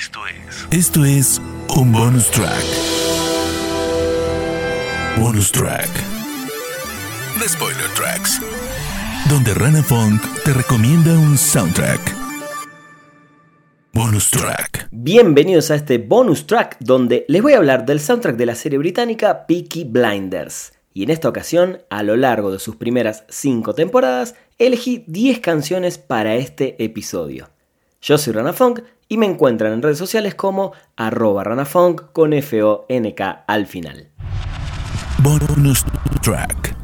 Esto es. Esto es un bonus track. Bonus track. The Spoiler Tracks. Donde Rana Funk te recomienda un soundtrack. Bonus track. Bienvenidos a este bonus track donde les voy a hablar del soundtrack de la serie británica Peaky Blinders. Y en esta ocasión, a lo largo de sus primeras 5 temporadas, elegí 10 canciones para este episodio. Yo soy Rana Funk y me encuentran en redes sociales como arroba ranafunk con F-O-N-K al final. Bonus track.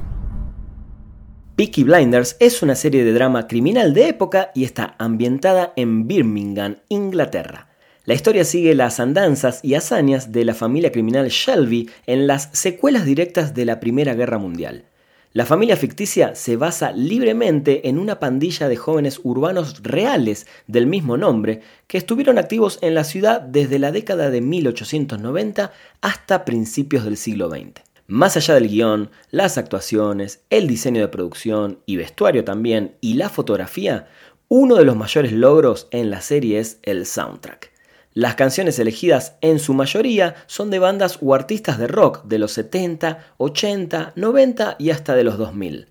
Peaky Blinders es una serie de drama criminal de época y está ambientada en Birmingham, Inglaterra. La historia sigue las andanzas y hazañas de la familia criminal Shelby en las secuelas directas de la Primera Guerra Mundial. La familia ficticia se basa libremente en una pandilla de jóvenes urbanos reales del mismo nombre que estuvieron activos en la ciudad desde la década de 1890 hasta principios del siglo XX. Más allá del guion, las actuaciones, el diseño de producción y vestuario también y la fotografía, uno de los mayores logros en la serie es el soundtrack. Las canciones elegidas en su mayoría son de bandas o artistas de rock de los 70, 80, 90 y hasta de los 2000.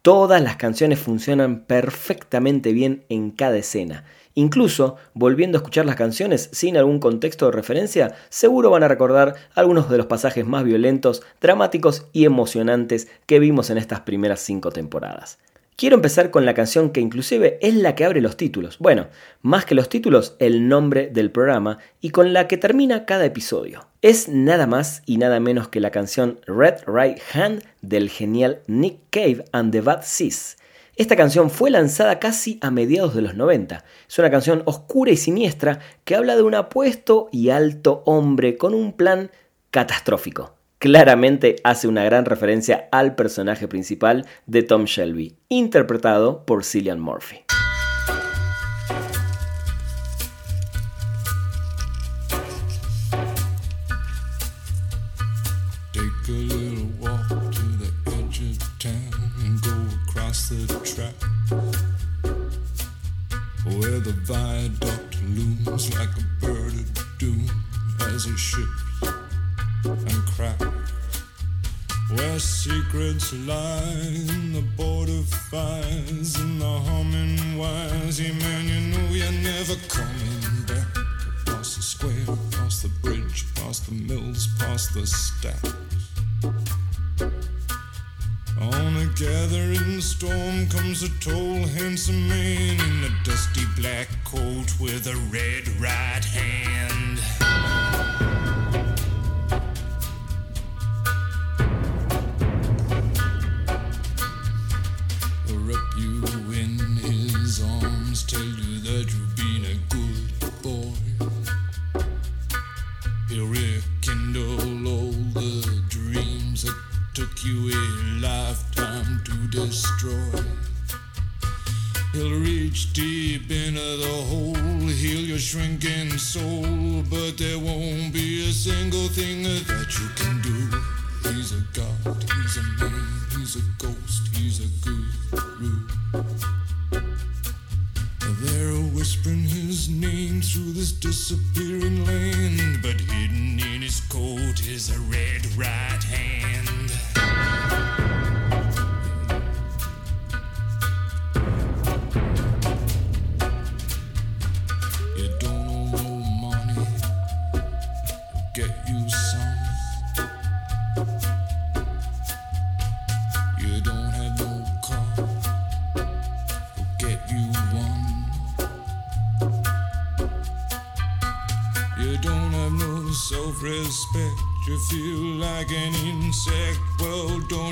Todas las canciones funcionan perfectamente bien en cada escena. Incluso, volviendo a escuchar las canciones sin algún contexto de referencia, seguro van a recordar algunos de los pasajes más violentos, dramáticos y emocionantes que vimos en estas primeras cinco temporadas. Quiero empezar con la canción que inclusive es la que abre los títulos. Bueno, más que los títulos, el nombre del programa y con la que termina cada episodio. Es nada más y nada menos que la canción Red Right Hand del genial Nick Cave and the Bad Seas. Esta canción fue lanzada casi a mediados de los 90. Es una canción oscura y siniestra que habla de un apuesto y alto hombre con un plan catastrófico claramente hace una gran referencia al personaje principal de Tom Shelby, interpretado por Cillian Murphy. Lie in the border fires and the humming wires. Yeah, man, you know you're never coming back. Across the square, past the bridge, past the mills, past the stacks. On a gathering storm comes a tall, handsome man in a dusty black coat with a red right hand. Through this disappearing land,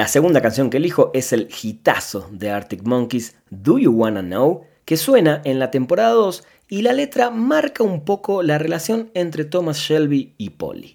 La segunda canción que elijo es el hitazo de Arctic Monkeys, Do You Wanna Know, que suena en la temporada 2 y la letra marca un poco la relación entre Thomas Shelby y Polly.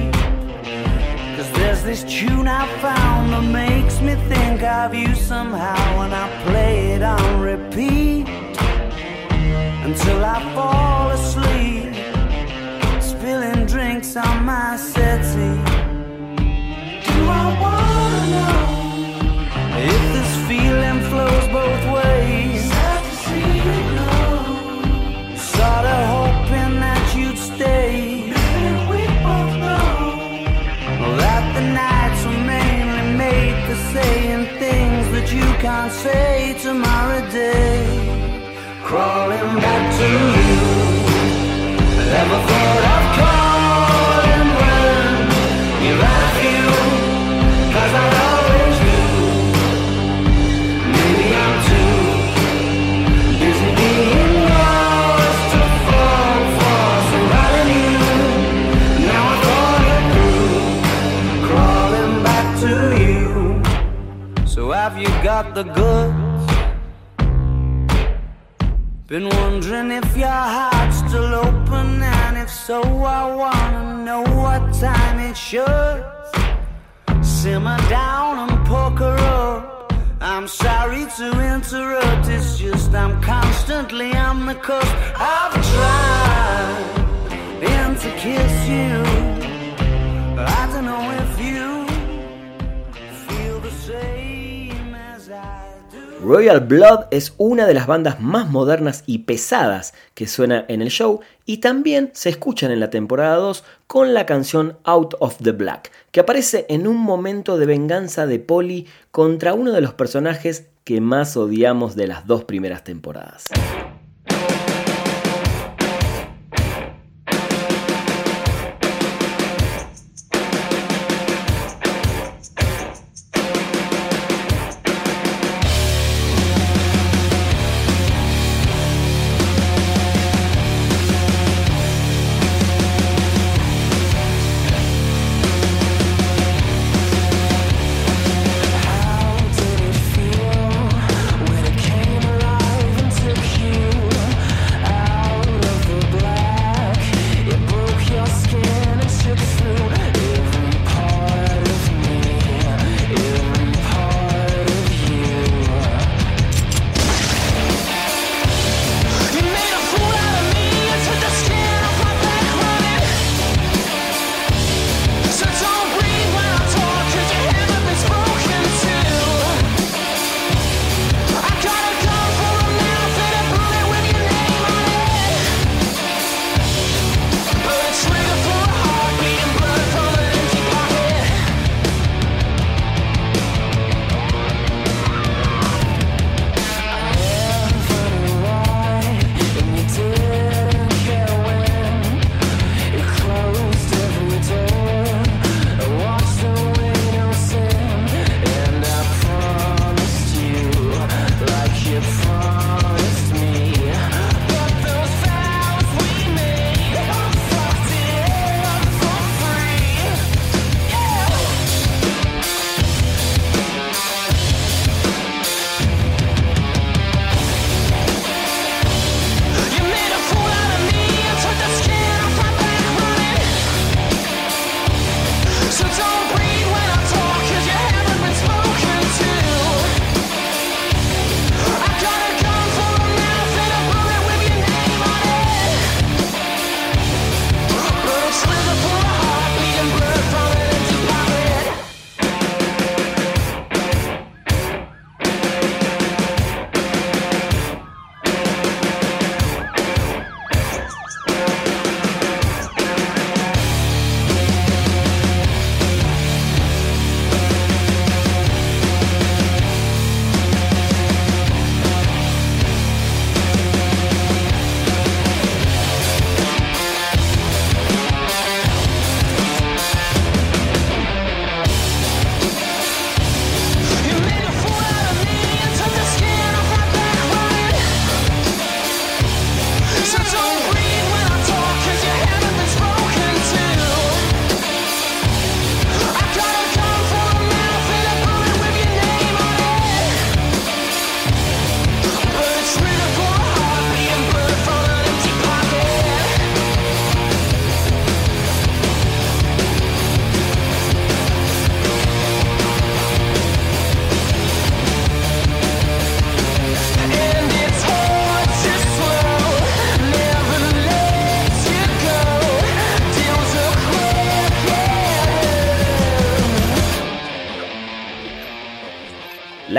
There's this tune I found that makes me think of you somehow And I play it on repeat Until I fall asleep Spilling drinks on my settee. Do I wanna can't say tomorrow day. Crawling back to you. Never thought of got the goods? Been wondering if your heart's still open, and if so, I wanna know what time it should. Simmer down and poker up. I'm sorry to interrupt, it's just I'm constantly on the coast. I've tried been to kiss you. I don't know Royal Blood es una de las bandas más modernas y pesadas que suena en el show y también se escuchan en la temporada 2 con la canción Out of the Black, que aparece en un momento de venganza de Polly contra uno de los personajes que más odiamos de las dos primeras temporadas.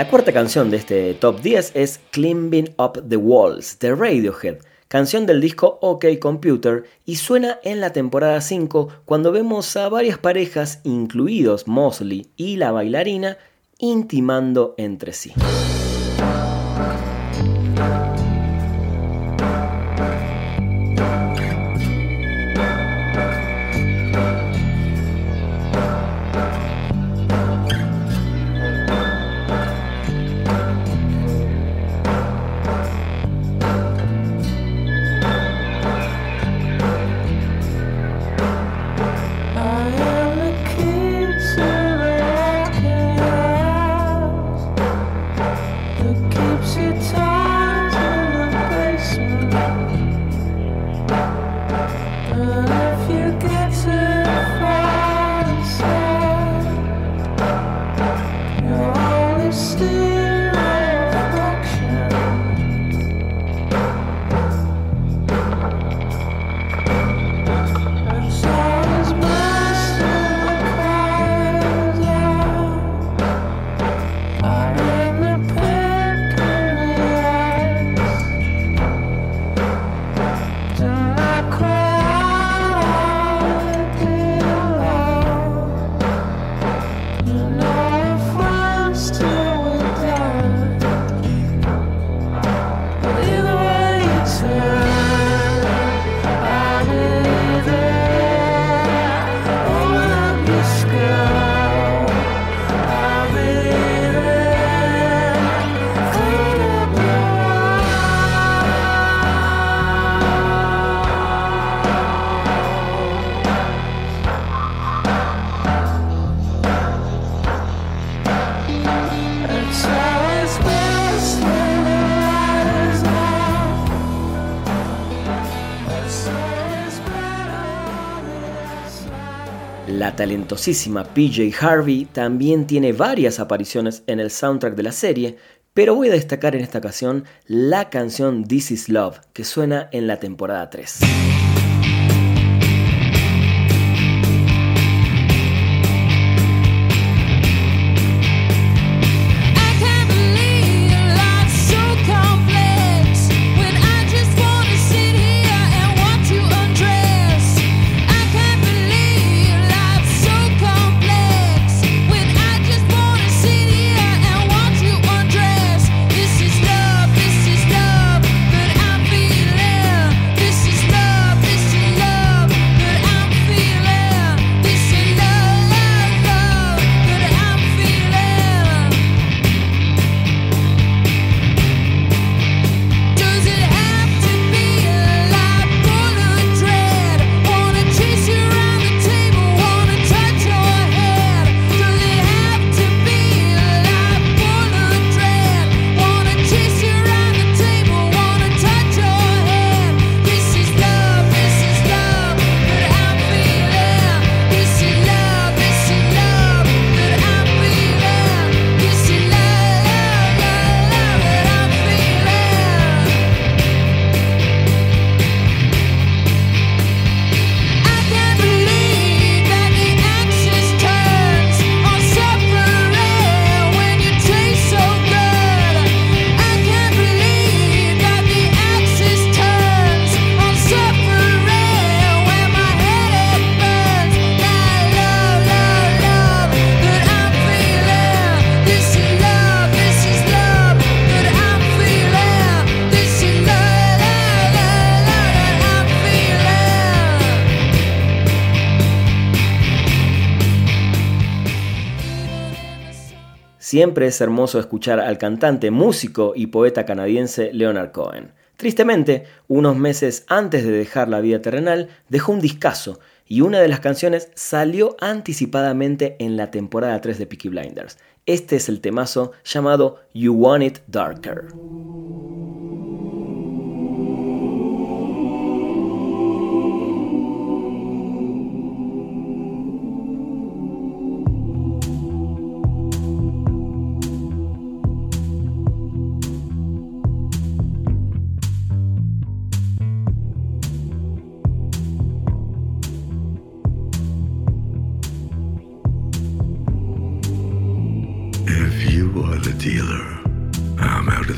La cuarta canción de este top 10 es Climbing Up the Walls de Radiohead, canción del disco OK Computer y suena en la temporada 5 cuando vemos a varias parejas, incluidos Mosley y la bailarina, intimando entre sí. Talentosísima PJ Harvey también tiene varias apariciones en el soundtrack de la serie, pero voy a destacar en esta ocasión la canción This Is Love, que suena en la temporada 3. Siempre es hermoso escuchar al cantante, músico y poeta canadiense Leonard Cohen. Tristemente, unos meses antes de dejar la vida terrenal, dejó un discazo y una de las canciones salió anticipadamente en la temporada 3 de Peaky Blinders. Este es el temazo llamado You Want It Darker.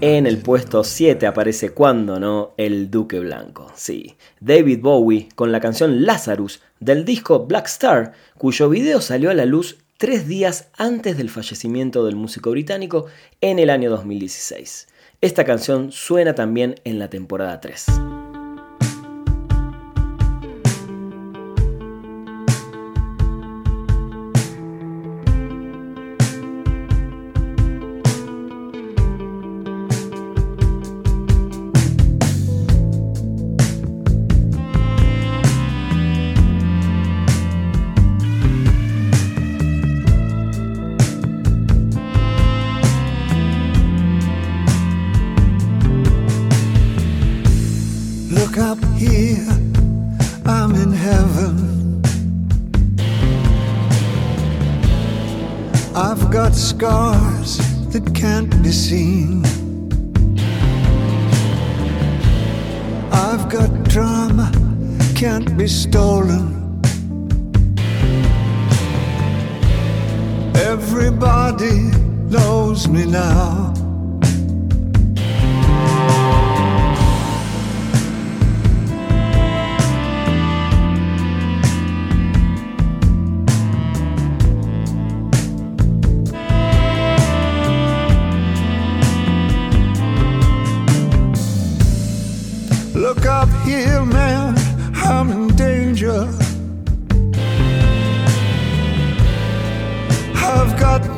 En el puesto 7 aparece cuando no el Duque Blanco. Sí, David Bowie con la canción Lazarus del disco Black Star, cuyo video salió a la luz tres días antes del fallecimiento del músico británico en el año 2016. Esta canción suena también en la temporada 3. Everybody knows me now. Look up here,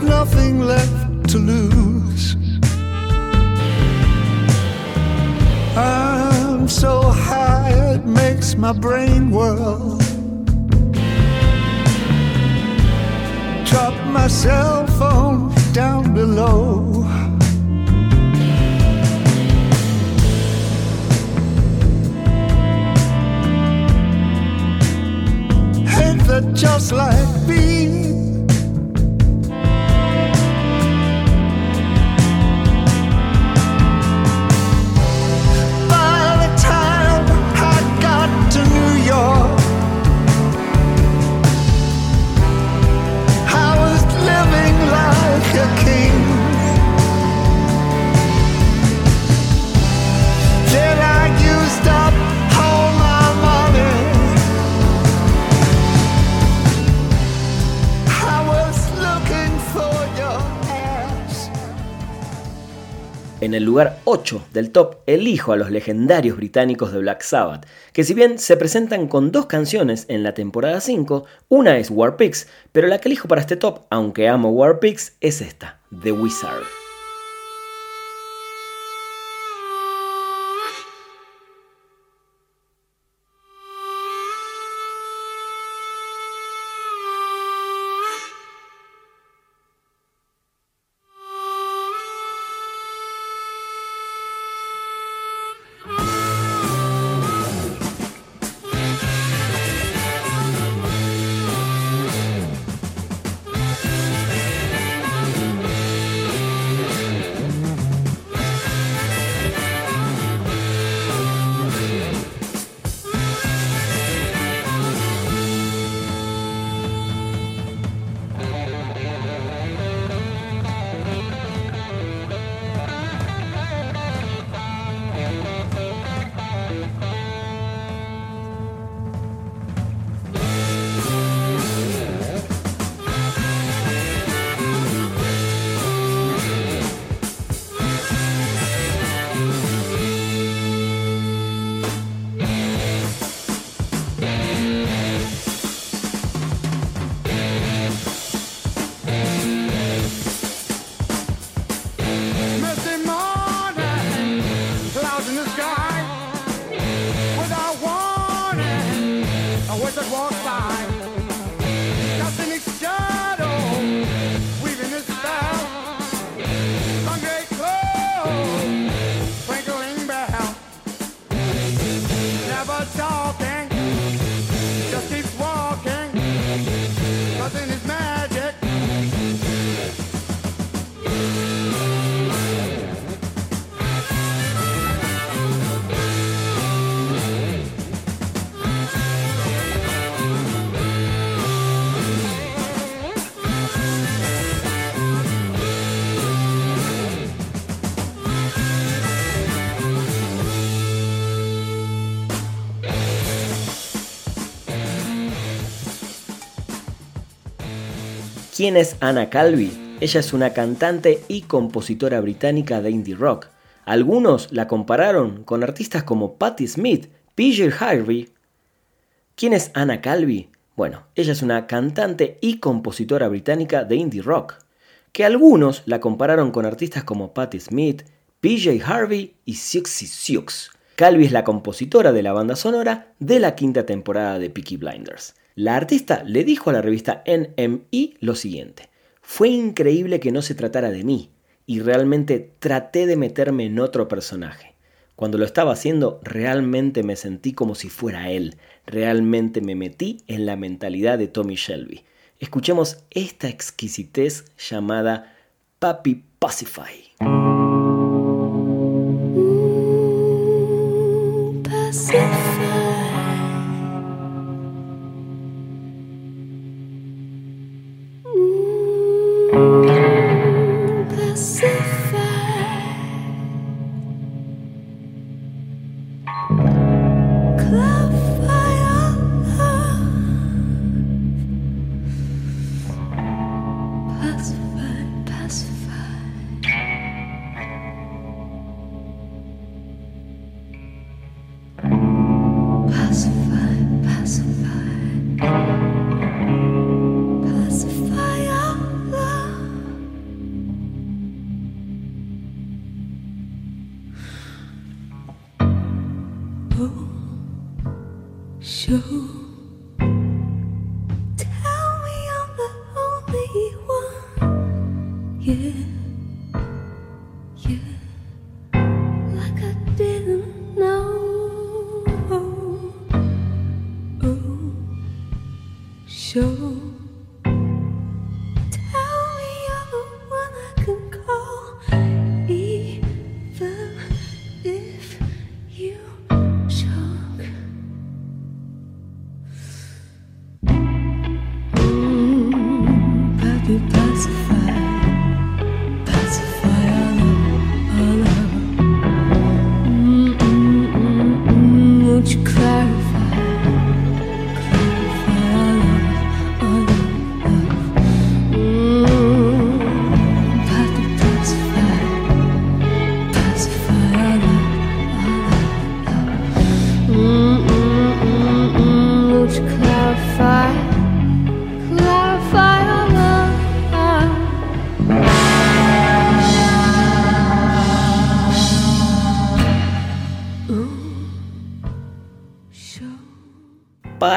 nothing left to lose. I'm so high, it makes my brain whirl. Drop my cell phone down below. Ain't that just like me? En el lugar 8 del top elijo a los legendarios británicos de Black Sabbath, que si bien se presentan con dos canciones en la temporada 5, una es War Pigs, pero la que elijo para este top, aunque amo War Pigs, es esta, The Wizard. ¿Quién es Anna Calvi? Ella es una cantante y compositora británica de indie rock. Algunos la compararon con artistas como Patti Smith, PJ Harvey. ¿Quién es Anna Calvi? Bueno, ella es una cantante y compositora británica de indie rock, que algunos la compararon con artistas como Patti Smith, PJ Harvey y Siouxsie Sioux. Calvi es la compositora de la banda sonora de la quinta temporada de Peaky Blinders. La artista le dijo a la revista NME lo siguiente: Fue increíble que no se tratara de mí, y realmente traté de meterme en otro personaje. Cuando lo estaba haciendo, realmente me sentí como si fuera él. Realmente me metí en la mentalidad de Tommy Shelby. Escuchemos esta exquisitez llamada Papi Pacify.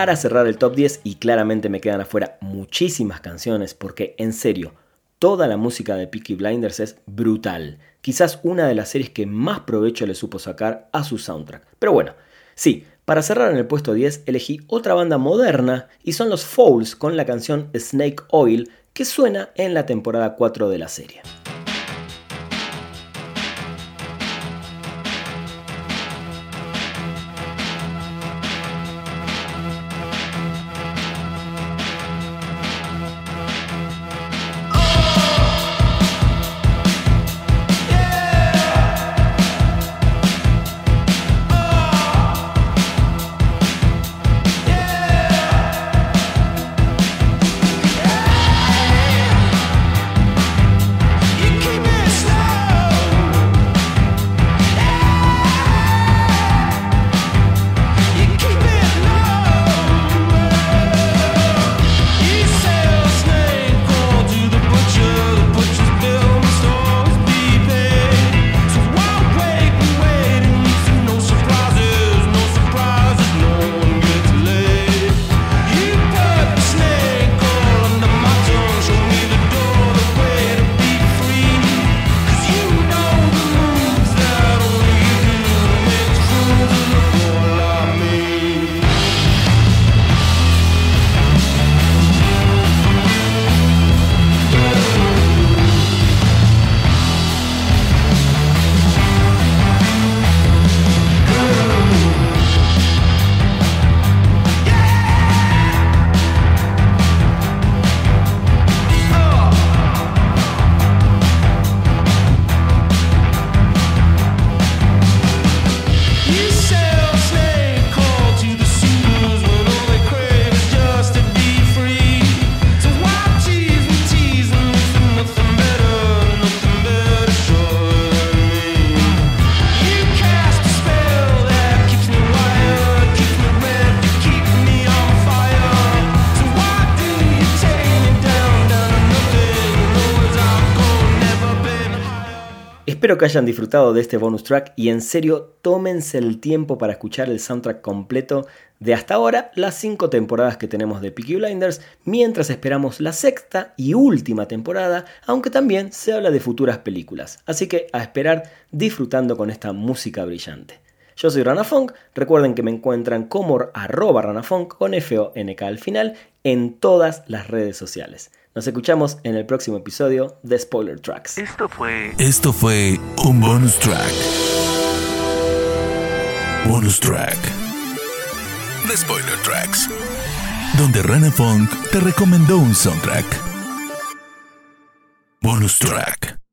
Para cerrar el top 10 y claramente me quedan afuera muchísimas canciones porque en serio, toda la música de Peaky Blinders es brutal. Quizás una de las series que más provecho le supo sacar a su soundtrack. Pero bueno, sí, para cerrar en el puesto 10 elegí otra banda moderna y son los Fouls con la canción Snake Oil que suena en la temporada 4 de la serie. Espero que hayan disfrutado de este bonus track y en serio tómense el tiempo para escuchar el soundtrack completo de hasta ahora las 5 temporadas que tenemos de Peaky Blinders mientras esperamos la sexta y última temporada, aunque también se habla de futuras películas. Así que a esperar disfrutando con esta música brillante. Yo soy Rana Funk, recuerden que me encuentran como arroba ranafunk con F-O-N-K al final en todas las redes sociales. Nos escuchamos en el próximo episodio de Spoiler Tracks. Esto fue. Esto fue un bonus track. Bonus track. De Spoiler Tracks. Donde Rana Funk te recomendó un soundtrack. Bonus track.